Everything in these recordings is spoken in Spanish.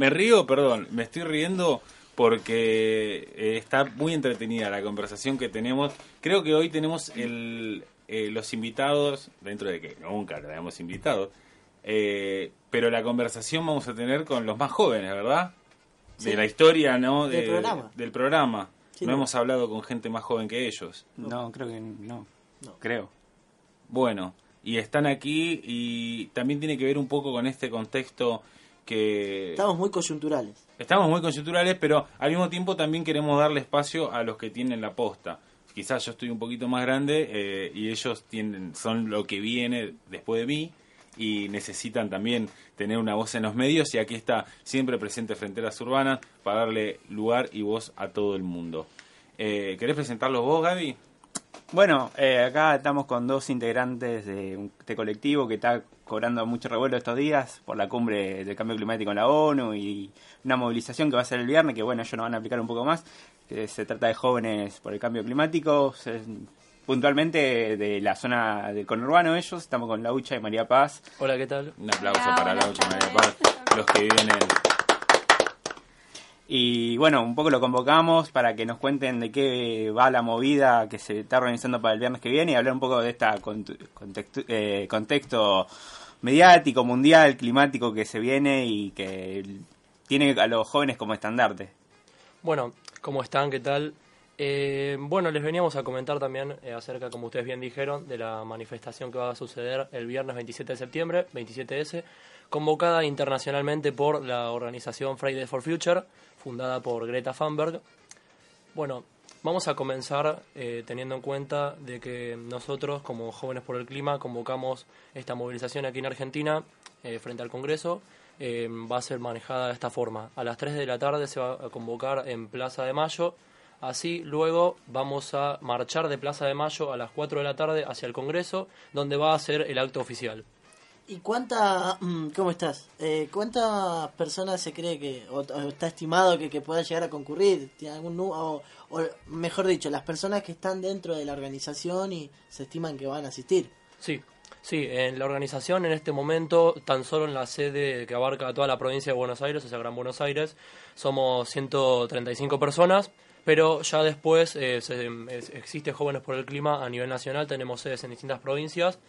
me río, perdón, me estoy riendo porque eh, está muy entretenida la conversación que tenemos. Creo que hoy tenemos el, eh, los invitados, dentro de que nunca tenemos invitados, eh, pero la conversación vamos a tener con los más jóvenes, ¿verdad? De la historia, ¿no? Del programa. Del programa. Sí, no no. hemos hablado con gente más joven que ellos. No, creo que no. No. Creo. Bueno, y están aquí y también tiene que ver un poco con este contexto que... Estamos muy coyunturales. Estamos muy coyunturales, pero al mismo tiempo también queremos darle espacio a los que tienen la posta. Quizás yo estoy un poquito más grande eh, y ellos tienen, son lo que viene después de mí y necesitan también tener una voz en los medios y aquí está siempre presente Fronteras Urbanas para darle lugar y voz a todo el mundo. Eh, ¿Querés presentarlos vos, Gaby? Bueno, eh, acá estamos con dos integrantes de un este colectivo que está cobrando mucho revuelo estos días por la cumbre del cambio climático en la ONU y una movilización que va a ser el viernes, que bueno, ellos nos van a aplicar un poco más, que se trata de jóvenes por el cambio climático, se- puntualmente de la zona del conurbano ellos, estamos con Laucha y María Paz. Hola, ¿qué tal? Un aplauso Hola, para Laucha y María. Paz, los que viven en... Y bueno, un poco lo convocamos para que nos cuenten de qué va la movida que se está organizando para el viernes que viene y hablar un poco de este contexto, contexto mediático, mundial, climático que se viene y que tiene a los jóvenes como estandarte. Bueno, ¿cómo están? ¿Qué tal? Eh, bueno, les veníamos a comentar también eh, acerca, como ustedes bien dijeron, de la manifestación que va a suceder el viernes 27 de septiembre, 27S, convocada internacionalmente por la organización Fridays for Future, fundada por Greta Thunberg. Bueno, vamos a comenzar eh, teniendo en cuenta de que nosotros, como Jóvenes por el Clima, convocamos esta movilización aquí en Argentina eh, frente al Congreso. Eh, va a ser manejada de esta forma. A las 3 de la tarde se va a convocar en Plaza de Mayo. Así, luego vamos a marchar de Plaza de Mayo a las 4 de la tarde hacia el Congreso, donde va a ser el acto oficial. ¿Y cuánta, mm, cómo estás? Eh, ¿Cuántas personas se cree que, o, está estimado que, que pueda llegar a concurrir? ¿Tiene algún o, o mejor dicho, las personas que están dentro de la organización y se estiman que van a asistir? Sí, sí, en la organización en este momento, tan solo en la sede que abarca toda la provincia de Buenos Aires, o sea, Gran Buenos Aires, somos 135 personas, pero ya después eh, se- existe Jóvenes por el Clima a nivel nacional, tenemos sedes en distintas provincias,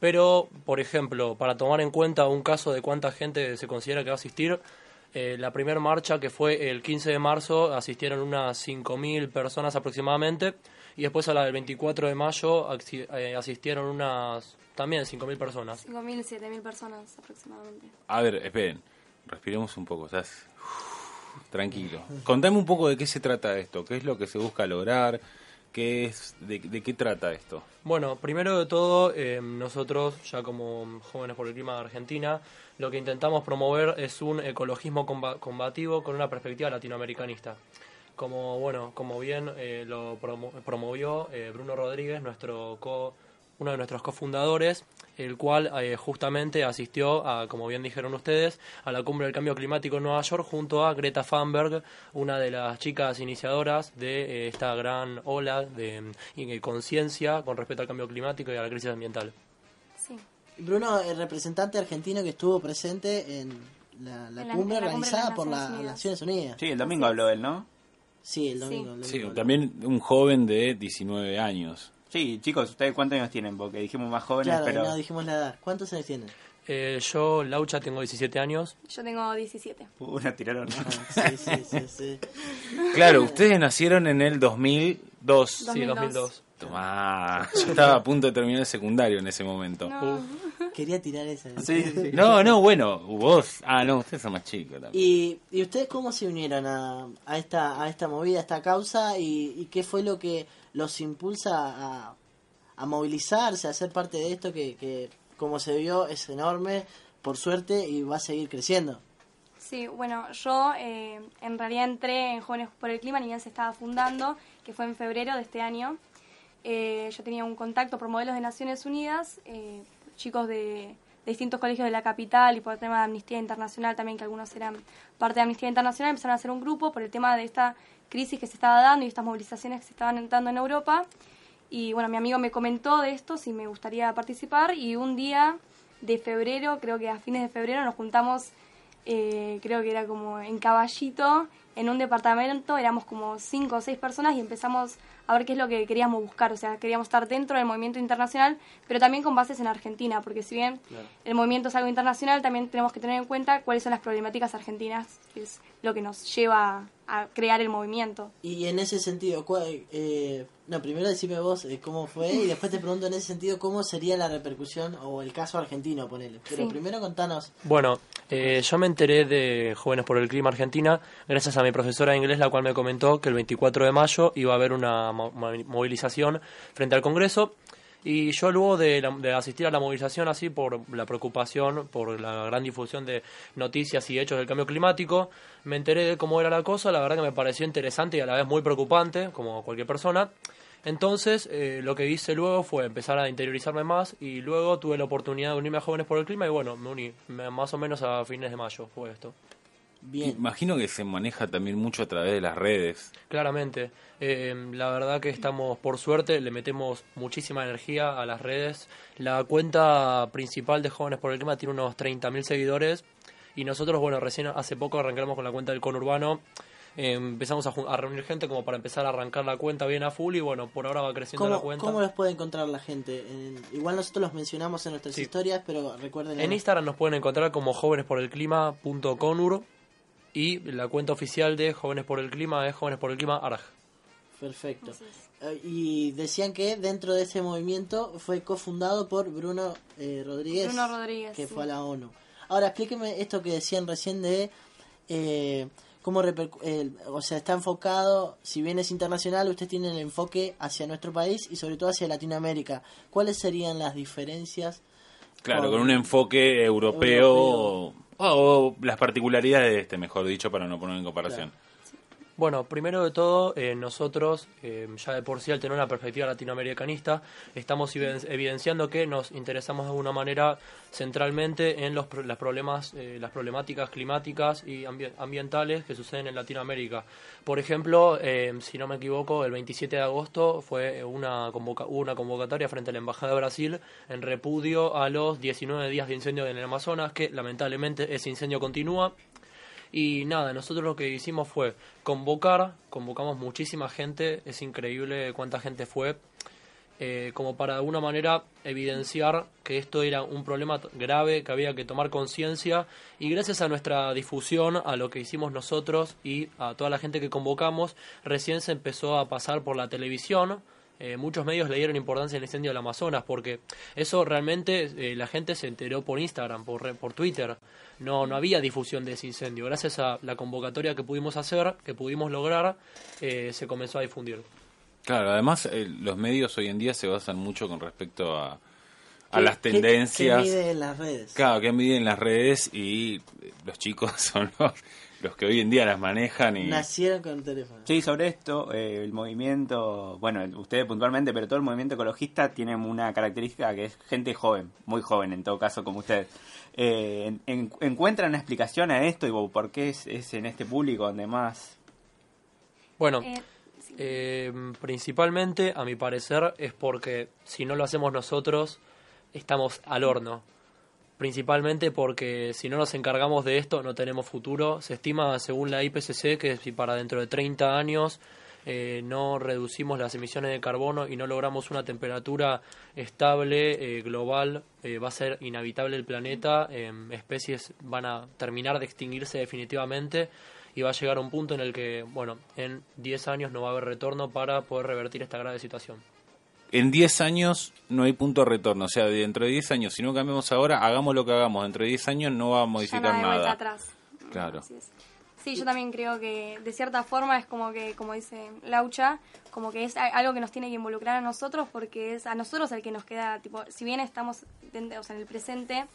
pero, por ejemplo, para tomar en cuenta un caso de cuánta gente se considera que va a asistir, eh, la primera marcha que fue el 15 de marzo asistieron unas 5.000 personas aproximadamente y después a la del 24 de mayo eh, asistieron unas también 5.000 personas. 5.000, 7.000 personas aproximadamente. A ver, esperen, respiremos un poco, ¿sabes? Tranquilo. Contame un poco de qué se trata esto, qué es lo que se busca lograr, qué es, de, qué trata esto. Bueno, primero de todo, eh, nosotros, ya como jóvenes por el clima de Argentina, lo que intentamos promover es un ecologismo comba- combativo con una perspectiva latinoamericanista. Como bueno, como bien eh, lo promo- promovió eh, Bruno Rodríguez, nuestro co- uno de nuestros cofundadores, el cual eh, justamente asistió a, como bien dijeron ustedes, a la cumbre del cambio climático en Nueva York junto a Greta Thunberg, una de las chicas iniciadoras de eh, esta gran ola de, conciencia con respecto al cambio climático y a la crisis ambiental. Sí. Bruno, el representante argentino que estuvo presente en la, la En la- cumbre en la organizada las por las. Naciones Unidas. Sí, el domingo habló él, ¿no? Sí, el domingo. el Sí, domingo. también un joven de 19 años. Sí, chicos, ¿ustedes cuántos años tienen? Porque dijimos más jóvenes, Claro, pero... no dijimos la edad. ¿Cuántos años tienen? Eh, yo, Laucha, tengo 17 años. Yo tengo 17. Uh, nos tiraron. Sí, sí, sí, sí. Claro, ustedes nacieron en el 2002. Sí, 2002. 2002. Tomá, yo estaba a punto de terminar el secundario en ese momento. No. Quería tirar esa. Sí, sí, sí. No, no, bueno, vos. Ah, no, ustedes son más chicos también. ¿Y, y ustedes cómo se unieron a, a esta a esta movida, a esta causa? ¿Y, y qué fue lo que los impulsa a, a movilizarse, a ser parte de esto que, como se vio, es enorme, por suerte, y va a seguir creciendo? Sí, bueno, yo eh, en realidad entré en Jóvenes por el Clima, ni bien se estaba fundando, que fue en febrero de este año. Eh, yo tenía un contacto por modelos de Naciones Unidas, eh, chicos de, de distintos colegios de la capital y por el tema de Amnistía Internacional también, que algunos eran parte de Amnistía Internacional, empezaron a hacer un grupo por el tema de esta crisis que se estaba dando y estas movilizaciones que se estaban dando en Europa. Y bueno, mi amigo me comentó de esto, si me gustaría participar, y un día de febrero, creo que a fines de febrero, nos juntamos eh, creo que era como en Caballito, en un departamento, éramos como cinco o seis personas y empezamos a ver qué es lo que queríamos buscar. O sea, queríamos estar dentro del movimiento internacional, pero también con bases en Argentina, porque si bien el movimiento es algo internacional, también tenemos que tener en cuenta cuáles son las problemáticas argentinas, que es lo que nos lleva a crear el movimiento. Y en ese sentido, ¿cuál, eh, no, primero decime vos eh, cómo fue y después te pregunto en ese sentido cómo sería la repercusión o el caso argentino, ponele. Pero Sí. primero contanos. Bueno, eh, yo me enteré de Jóvenes por el Clima Argentina gracias a mi profesora de inglés, la cual me comentó que el 24 de mayo iba a haber una mo- mo- movilización frente al Congreso. Y yo luego de, la- de asistir a la movilización así por la preocupación, por la gran difusión de noticias y hechos del cambio climático, me enteré de cómo era la cosa, la verdad que me pareció interesante y a la vez muy preocupante, como cualquier persona. Entonces, eh, lo que hice luego fue empezar a interiorizarme más y luego tuve la oportunidad de unirme a Jóvenes por el Clima y bueno, me uní más o menos a fines de mayo fue esto. Bien. Imagino que se maneja también mucho a través de las redes. Claramente, eh, la verdad que estamos, por suerte, le metemos muchísima energía a las redes. La cuenta principal de Jóvenes por el Clima tiene unos 30.000 seguidores y nosotros, bueno, recién hace poco arrancamos con la cuenta del conurbano. Eh, empezamos a, reunir gente como para empezar a arrancar la cuenta bien a full y bueno, por ahora va creciendo la ¿Cómo, cuenta. ¿Cómo los puede encontrar la gente? En- igual nosotros los mencionamos en nuestras Sí. historias, pero recuerden... En Instagram nos pueden encontrar como jóvenesporelclima.conur y la cuenta oficial de Jóvenes por el Clima es Jóvenes por el Clima Araj. Perfecto. Eh, Y decían que dentro de ese movimiento fue cofundado por Bruno eh, Rodríguez, Bruno Rodríguez, que sí. fue a la ONU. Ahora, explíqueme esto que decían recién de eh, cómo, el- o sea, está enfocado, si bien es internacional, usted tiene el enfoque hacia nuestro país y sobre todo hacia Latinoamérica. ¿Cuáles serían las diferencias? Claro, Con- con un enfoque europeo, Europeo. O, o las particularidades de este, mejor dicho, para no poner en comparación. Bueno, primero de todo, eh, nosotros, eh, ya de por sí al tener una perspectiva latinoamericanista, estamos eviden- evidenciando que nos interesamos de alguna manera centralmente en los, las, problemas, eh, las problemáticas climáticas y ambi- ambientales que suceden en Latinoamérica. Por ejemplo, eh, si no me equivoco, el 27 de agosto fue una, convoca- hubo una convocatoria frente a la Embajada de Brasil en repudio a los 19 días de incendio en el Amazonas, que lamentablemente ese incendio continúa. Y nada, nosotros lo que hicimos fue convocar, convocamos muchísima gente, es increíble cuánta gente fue, eh, como para de alguna manera evidenciar que esto era un problema grave, que había que tomar conciencia y gracias a nuestra difusión, a lo que hicimos nosotros y a toda la gente que convocamos, recién se empezó a pasar por la televisión. Eh, muchos medios le dieron importancia al incendio del Amazonas porque eso realmente eh, la gente se enteró por Instagram, por, re- por Twitter. No, no había difusión de ese incendio. Gracias a la convocatoria que pudimos hacer, que pudimos lograr, eh, se comenzó a difundir. Claro, además eh, los medios hoy en día se basan mucho con respecto a, a ¿Qué- las qué- tendencias. ¿Qué mide en las redes? Claro, que miden las redes y los chicos son los, los que hoy en día las manejan y... Nacieron con teléfono. Sí, sobre esto, eh, el movimiento, bueno, ustedes puntualmente, pero todo el movimiento ecologista tiene una característica que es gente joven, muy joven en todo caso, como ustedes. Eh, en- en- ¿Encuentran una explicación a esto y por qué es, es en este público donde más... Bueno, Eh, sí. Eh, principalmente, a mi parecer, es porque si no lo hacemos nosotros, estamos al horno. Principalmente porque si no nos encargamos de esto, no tenemos futuro. Se estima, según la IPCC, que si para dentro de 30 años eh, no reducimos las emisiones de carbono y no logramos una temperatura estable, eh, global, eh, va a ser inhabitable el planeta. em, especies van a terminar de extinguirse definitivamente y va a llegar un punto en el que, bueno, en 10 años no va a haber retorno para poder revertir esta grave situación. En 10 años no hay punto de retorno, o sea, dentro de 10 años, si no cambiamos ahora, hagamos lo que hagamos, dentro de 10 años no va a ya modificar no hay vuelta nada. atrás. Claro. Sí, yo también creo que de cierta forma es como que, como dice Laucha, como que es algo que nos tiene que involucrar a nosotros porque es a nosotros el que nos queda, tipo, si bien estamos dentro- o sea, en el presente,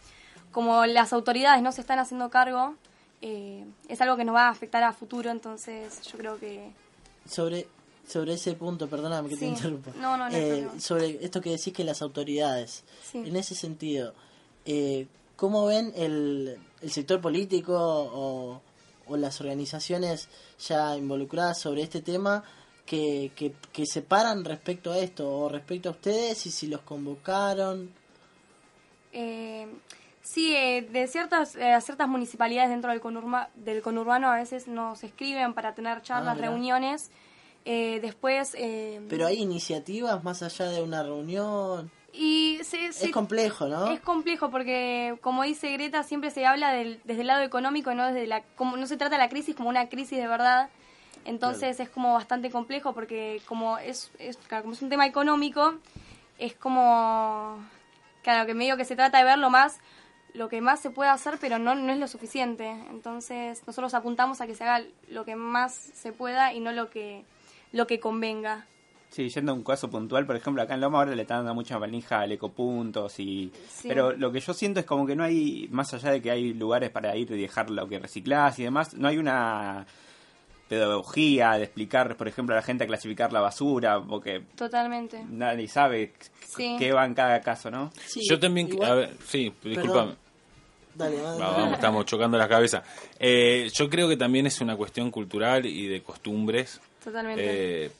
como las autoridades no se están haciendo cargo, eh, es algo que nos va a afectar a futuro, entonces yo creo que... Sobre, sobre ese punto, perdóname que te interrumpa. No, no, no Eh, sobre esto que decís que las autoridades, Sí. en ese sentido, eh, ¿cómo ven el, el sector político o, o las organizaciones ya involucradas sobre este tema que, que, que se paran respecto a esto o respecto a ustedes y si los convocaron? Eh, Sí, eh, de ciertas eh, ciertas municipalidades dentro del, conurma- del conurbano a veces nos escriben para tener charlas, mirá. reuniones. Eh, después... eh, Pero hay iniciativas más allá de una reunión. y se- se- Es complejo, ¿no? Es complejo porque, como dice Greta, siempre se habla del- desde el lado económico y no desde la, como no se trata la crisis como una crisis de verdad. Entonces es como bastante complejo porque como es, es claro, como es un tema económico, es como claro que medio que se trata de ver lo más lo que más se puede hacer, pero no, no es lo suficiente. Entonces nosotros apuntamos a que se haga lo que más se pueda y no lo que lo que convenga. Sí, yendo a un caso puntual, por ejemplo, acá en Loma ahora le están dando mucha manija al ecopuntos y... Sí. Pero lo que yo siento es como que no hay, más allá de que hay lugares para ir y dejar lo que reciclás y demás, no hay una pedagogía de explicar, por ejemplo, a la gente a clasificar la basura, porque Totalmente. nadie sabe Sí. qué va en cada caso, ¿no? Sí, Yo también, igual- a ver, sí, disculpame. Dale, dale. Va, vamos, estamos chocando las cabezas. Eh, yo creo que también es una cuestión cultural y de costumbres. Totalmente. Eh,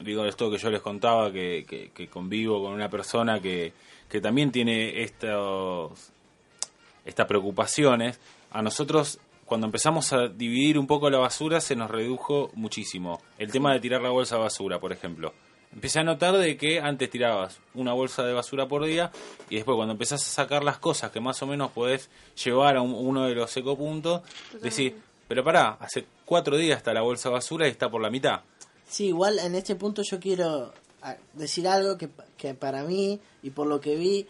digo, esto que yo les contaba, que, que- que convivo con una persona que, que también tiene estos, estas preocupaciones. A nosotros, cuando empezamos a dividir un poco la basura, se nos redujo muchísimo. El tema de tirar la bolsa de basura, por ejemplo. Empecé a notar de que antes tirabas una bolsa de basura por día y después cuando empezás a sacar las cosas que más o menos podés llevar a un- uno de los ecopuntos, decís, pero pará, hace cuatro días está la bolsa basura y está por la mitad. Sí, igual en este punto yo quiero ah, decir algo que, que para mí y por lo que vi,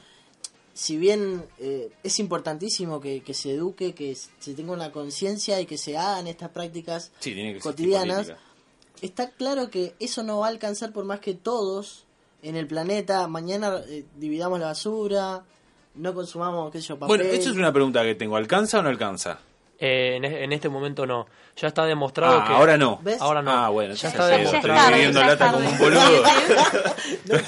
si bien eh, es importantísimo que, que se eduque, que se tenga una conciencia y que se hagan estas prácticas Sí, tiene que existir cotidianas, está claro que eso no va a alcanzar por más que todos en el planeta mañana eh, dividamos la basura, no consumamos, qué sé yo, papel. Bueno, esto es una pregunta que tengo. ¿Alcanza o no alcanza? Eh, en, en este momento no. Ya está demostrado Ah, que... ahora no. ¿Ves? Ahora no. Ah, bueno, Ya ya, está demostrado. estoy viviendo lata como un boludo.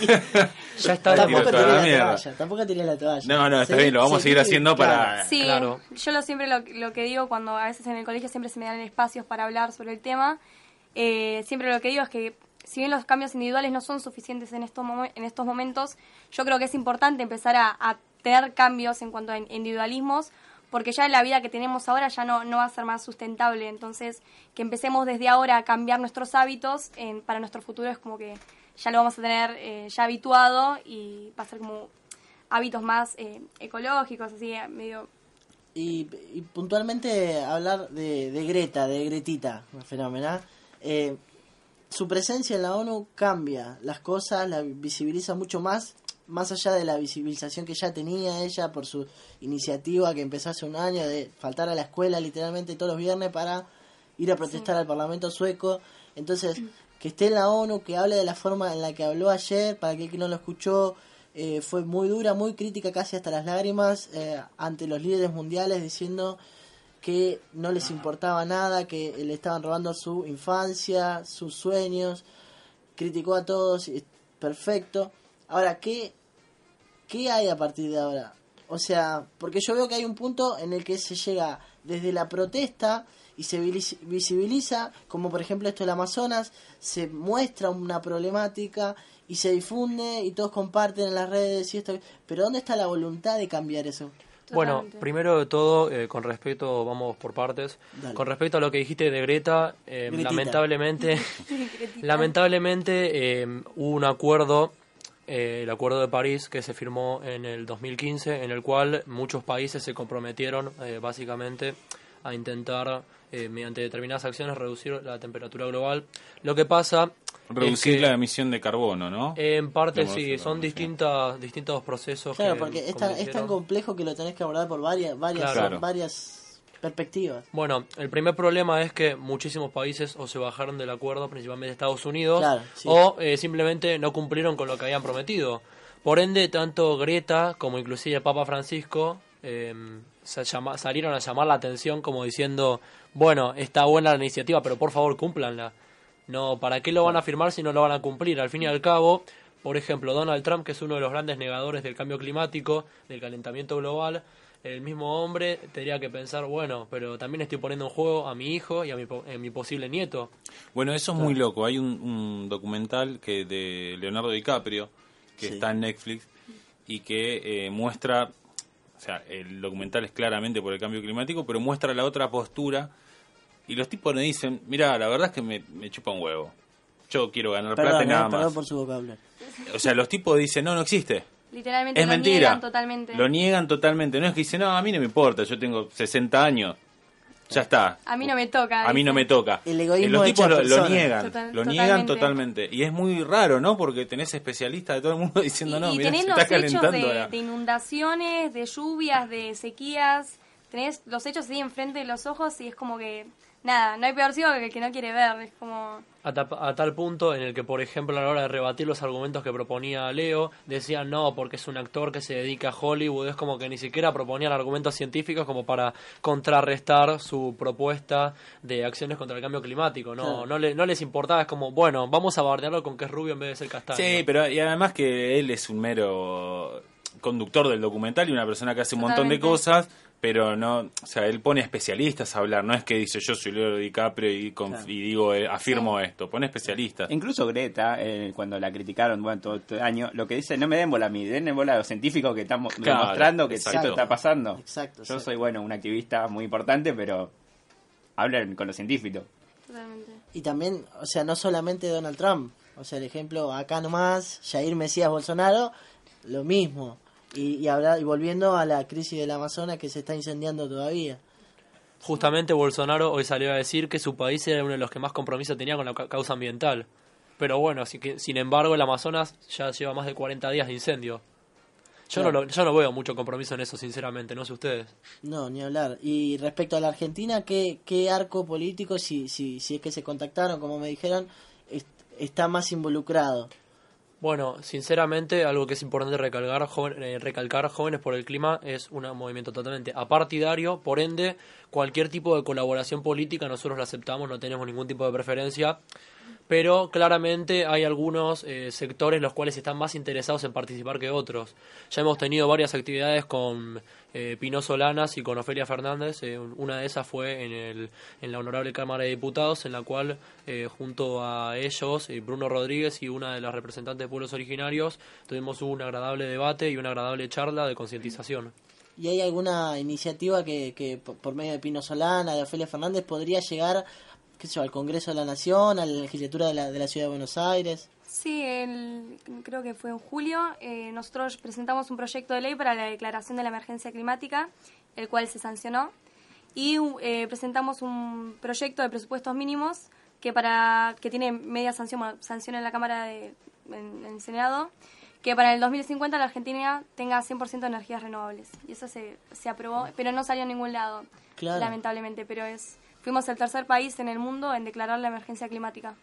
Ya está Tampoco tiré la la toalla, tampoco tiré la toalla. No, no, está Sí, bien, lo vamos a seguir sí, haciendo claro. para... Sí, Claro. yo lo siempre lo, lo que digo cuando a veces en el colegio siempre se me dan espacios para hablar sobre el tema, eh, siempre lo que digo es que si bien los cambios individuales no son suficientes en estos, en estos momentos, yo creo que es importante empezar a, a tener cambios en cuanto a in- individualismos, porque ya la vida que tenemos ahora ya no, no va a ser más sustentable, entonces que empecemos desde ahora a cambiar nuestros hábitos en- para nuestro futuro es como que ya lo vamos a tener eh, ya habituado y va a ser como hábitos más eh, ecológicos, así eh, medio Y, y puntualmente hablar de, de Greta, de Gretita, una fenómena. Eh, su presencia en la ONU cambia las cosas, la visibiliza mucho más, más allá de la visibilización que ya tenía ella por su iniciativa que empezó hace un año de faltar a la escuela literalmente todos los viernes para ir a protestar al Parlamento sueco. Entonces, que esté en la ONU, que hable de la forma en la que habló ayer, para aquel que no lo escuchó, eh, fue muy dura, muy crítica, casi hasta las lágrimas, eh, ante los líderes mundiales, diciendo que no les importaba nada, que le estaban robando su infancia, sus sueños, criticó a todos, perfecto. Ahora, ¿qué, ¿qué hay a partir de ahora? O sea, porque yo veo que hay un punto en el que se llega desde la protesta y se visi- visibiliza, como por ejemplo esto del Amazonas, se muestra una problemática y se difunde y todos comparten en las redes y esto, pero ¿dónde está la voluntad de cambiar eso? Bueno, primero de todo, eh, con respecto, vamos por partes. Dale. Con respecto a lo que dijiste de Greta, eh, lamentablemente, lamentablemente eh, hubo un acuerdo, eh, el Acuerdo de París, que se firmó en el 2015, en el cual muchos países se comprometieron eh, básicamente a intentar, eh, mediante determinadas acciones, reducir la temperatura global. Lo que pasa Reducir es que, la emisión de carbono, ¿no? en parte sí, son distintas, distintos procesos. Claro, que porque es tan, es tan convirtieron- complejo que lo tenés que abordar por varias, varias, Claro. varias perspectivas. Bueno, el primer problema es que muchísimos países o se bajaron del acuerdo, principalmente Estados Unidos, Claro, sí. o eh, simplemente no cumplieron con lo que habían prometido. Por ende, tanto Greta como inclusive el Papa Francisco eh, se llama- salieron a llamar la atención como diciendo, bueno, está buena la iniciativa, pero por favor cúmplanla. No, ¿para qué lo van a firmar si no lo van a cumplir? Al fin y al cabo, por ejemplo, Donald Trump, que es uno de los grandes negadores del cambio climático, del calentamiento global, el mismo hombre tendría que pensar, bueno, pero también estoy poniendo en juego a mi hijo y a mi, po- a mi posible nieto. Bueno, eso es muy loco. Hay un, un documental que de Leonardo DiCaprio que Sí. está en Netflix y que eh, muestra sea, el documental es claramente por el cambio climático, pero muestra la otra postura y los tipos le dicen, mira, la verdad es que me, me chupa un huevo. Yo quiero ganar plata y nada eh, perdón más. por su vocabulario. O sea, los tipos dicen, no, no existe. Literalmente Es lo mentira. niegan totalmente. Lo niegan totalmente. No es que dicen, no, a mí no me importa, yo tengo 60 años. Ya está. A mí no me toca. A mí no me toca. El egoísmo Eh, Los tipos lo, lo niegan. Total- lo niegan totalmente. totalmente. Y es muy raro, ¿no? Porque tenés especialistas de todo el mundo diciendo, no, y, y mirá, tenés se los está hechos calentando de, de inundaciones, de lluvias, de sequías. Tenés los hechos así enfrente de los ojos y es como que, nada, no hay peor ciego que el que no quiere ver. Es como, A, ta- a tal punto en el que, por ejemplo, a la hora de rebatir los argumentos que proponía Leo, decían no, porque es un actor que se dedica a Hollywood. Es como que ni siquiera proponían argumentos científicos como para contrarrestar su propuesta de acciones contra el cambio climático. No, Claro. no, le- no les importaba. Es como, bueno, vamos a bardearlo con que es rubio en vez de ser castaño. Sí, pero y además que él es un mero conductor del documental y una persona que hace un montón de cosas, pero no, o sea, él pone especialistas a hablar, no es que dice yo soy Leo DiCaprio y, conf- Claro. y digo, eh, afirmo esto, pone especialistas. Incluso Greta, eh, cuando la criticaron bueno, todo este año, lo que dice, no me den bola a mí, den bola a los científicos que estamos Claro, demostrando que exacto. esto está pasando. Exacto, Yo soy, bueno, un activista muy importante, pero hablen con los científicos. totalmente. Y también, o sea, no solamente Donald Trump. O sea, el ejemplo, acá nomás, Jair Mesías Bolsonaro, lo mismo. Y, y, habla- y volviendo a la crisis del Amazonas que se está incendiando todavía. Justamente Bolsonaro hoy salió a decir que su país era uno de los que más compromiso tenía con la ca- causa ambiental. Pero bueno, así que, sin embargo, el Amazonas ya lleva más de 40 días de incendio. Yo, Claro. no lo- yo no veo mucho compromiso en eso, sinceramente, no sé ustedes. No, ni hablar. Y respecto a la Argentina, ¿qué, qué arco político, si, si, si es que se contactaron, como me dijeron, est- está más involucrado? Bueno, sinceramente, algo que es importante recalcar, joven- eh, recalcar Jóvenes por el Clima es un movimiento totalmente apartidario, por ende, cualquier tipo de colaboración política nosotros la aceptamos, no tenemos ningún tipo de preferencia, pero claramente hay algunos eh, sectores los cuales están más interesados en participar que otros. Ya hemos tenido varias actividades con eh, Pino Solanas y con Ofelia Fernández, eh, una de esas fue en, el, en la Honorable Cámara de Diputados, en la cual eh, junto a ellos, Bruno Rodríguez y una de las representantes de pueblos originarios, tuvimos un agradable debate y una agradable charla de concientización. ¿Y hay alguna iniciativa que, que por por medio de Pino Solana, de Ofelia Fernández, podría llegar qué sé yo, al Congreso de la Nación, a la legislatura de la, de la Ciudad de Buenos Aires? Sí, el- creo que fue en julio, eh, nosotros presentamos un proyecto de ley para la declaración de la emergencia climática, el cual se sancionó, y eh, presentamos un proyecto de presupuestos mínimos que para que tiene media sanción, bueno, sanción en la Cámara de en, en el Senado, que para el 2050 la Argentina tenga 100% de energías renovables. Y eso se, se aprobó, pero no salió a ningún lado, Claro. lamentablemente, pero es fuimos el tercer país en el mundo en declarar la emergencia climática.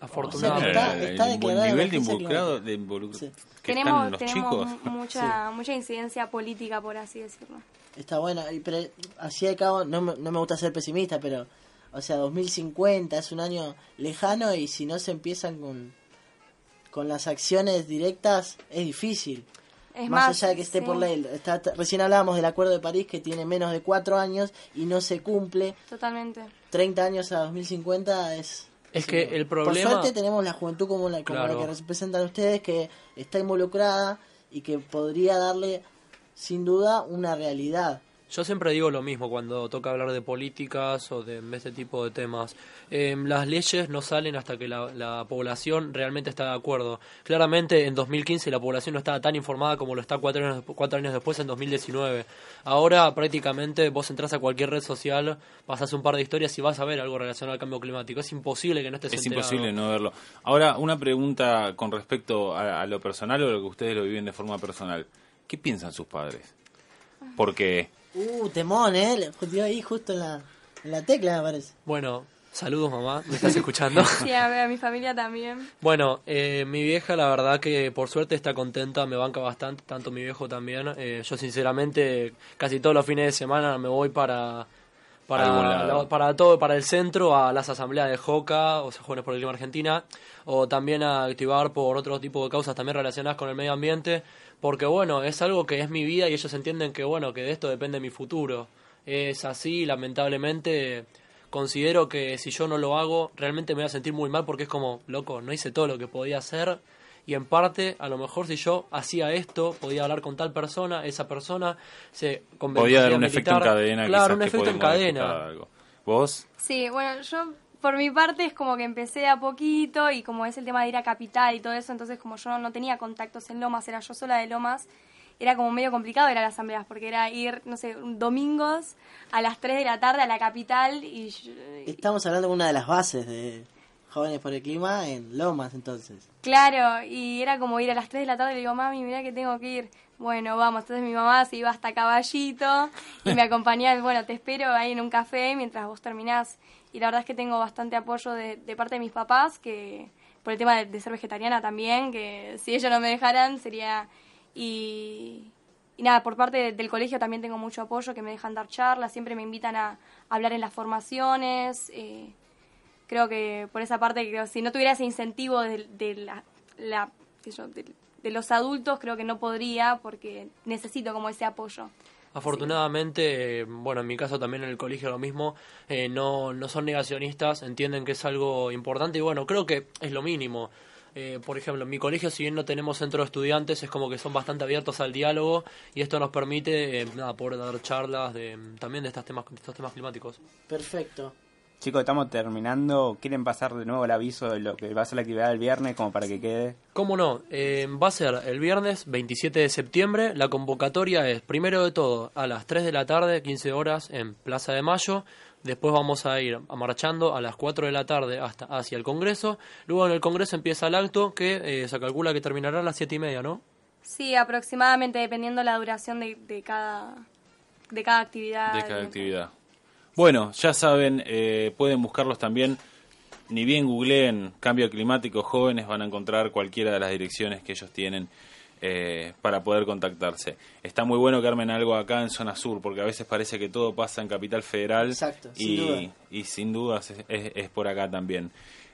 Afortunadamente. está- Eh, está el declarada nivel de involucrado de involu- Sí. que tenemos están los tenemos chicos. mu- mucha mucha incidencia política por así decirlo Está bueno, y- pero así de cabo, no me, no me gusta ser pesimista, pero, o sea, 2050 es un año lejano y si no se empiezan con, con las acciones directas, es difícil. Es más, más, allá de que esté sí, por ley. Está, recién hablábamos del Acuerdo de París que tiene menos de cuatro años y no se cumple. totalmente 30 años a 2050 es... Es que el Por problema... suerte tenemos la juventud como la, como Claro. la que representan ustedes, que está involucrada y que podría darle, sin duda, una realidad. Yo siempre digo lo mismo cuando toca hablar de políticas o de este tipo de temas. Eh, las leyes no salen hasta que la, la población realmente está de acuerdo. Claramente en 2015 la población no estaba tan informada como lo está cuatro años, cuatro años después en 2019. Ahora prácticamente vos entras a cualquier red social, pasás un par de historias y vas a ver algo relacionado al cambio climático. Es imposible que no estés Es enterado. imposible no verlo. Ahora, una pregunta con respecto a, a lo personal o a lo que ustedes lo viven de forma personal. ¿Qué piensan sus padres? Porque Uh, temón, ¿eh? Le dio ahí justo en la, en la tecla, me parece. Bueno, saludos mamá, ¿me estás escuchando? sí a, a mi familia también Bueno, eh, mi vieja la verdad que por suerte está contenta, me banca bastante, tanto mi viejo también. Eh, yo sinceramente casi todos los fines de semana me voy para para la- para todo para el centro a las asambleas de JOCA, o sea, Jóvenes por el Clima Argentina, o también a activar por otro tipo de causas también relacionadas con el medio ambiente, porque bueno, es algo que es mi vida y ellos entienden que bueno, que de esto depende mi futuro. Es así, lamentablemente considero que si yo no lo hago, realmente me voy a sentir muy mal porque es como, loco, no hice todo lo que podía hacer y en parte, a lo mejor si yo hacía esto, podía hablar con tal persona, esa persona se Podía dar un efecto en cadena. Claro, un efecto en cadena. algo. ¿Vos? Sí, bueno, yo por mi parte es como que empecé a poquito y como es el tema de ir a Capital y todo eso, entonces como yo no tenía contactos en Lomas, era yo sola de Lomas, era como medio complicado ir a las asambleas porque era ir, no sé, domingos a las 3 de la tarde a la Capital y... yo- Estamos hablando de una de las bases de Jóvenes por el Clima en Lomas, entonces. Claro, y era como ir a las 3 de la tarde y le digo, mami, mira que tengo que ir. Bueno, vamos, entonces mi mamá se iba hasta Caballito y me acompañaba, bueno, te espero ahí en un café mientras vos terminás. Y la verdad es que tengo bastante apoyo de, de parte de mis papás, que por el tema de, de ser vegetariana también, que si ellos no me dejaran sería... Y, y nada, por parte de- del colegio también tengo mucho apoyo, que me dejan dar charlas, siempre me invitan a, hablar en las formaciones. eh, creo que por esa parte, creo, si no tuviera ese incentivo de, de la, yo, de, de los adultos, creo que no podría porque necesito como ese apoyo. Afortunadamente, bueno, en mi caso también en el colegio lo mismo, eh, no, no son negacionistas, entienden que es algo importante y bueno, creo que es lo mínimo. Eh, por ejemplo, en mi colegio, si bien no tenemos centro de estudiantes, es como que son bastante abiertos al diálogo y esto nos permite eh, nada, poder dar charlas de, también de estos temas, de estos temas climáticos. Perfecto. Chicos, estamos terminando. ¿Quieren pasar de nuevo el aviso de lo que va a ser la actividad del viernes como para que quede? ¿Cómo no? Eh, va a ser el viernes 27 de septiembre. La convocatoria es, primero de todo, a las 3 de la tarde, 15 horas, en Plaza de Mayo. Después vamos a ir marchando a las 4 de la tarde hasta hacia el Congreso. Luego en el Congreso empieza el acto que eh, se calcula que terminará a las 7 y media, ¿no? Sí, aproximadamente dependiendo la duración de, de cada de cada actividad. de cada actividad. Bueno, ya saben, eh, pueden buscarlos también. Ni bien googleen cambio climático jóvenes, van a encontrar cualquiera de las direcciones que ellos tienen eh, para poder contactarse. Está muy bueno que armen algo acá en zona sur, porque a veces parece que todo pasa en Capital Federal Exacto, sin y, duda. y sin dudas es, es- es por acá también.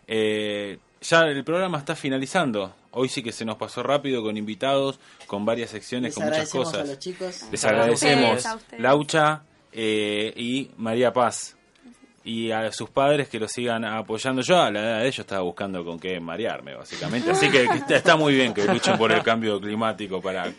Eh, ya el programa está finalizando. Hoy sí que se nos pasó rápido con invitados, con varias secciones, Les con muchas cosas. a los chicos. Les A agradecemos ustedes, a ustedes. Laucha eh, y María Paz. Y a sus padres que los sigan apoyando. Yo a la edad de ellos estaba buscando con qué marearme, básicamente. Así que, está muy bien que luchen por el cambio climático para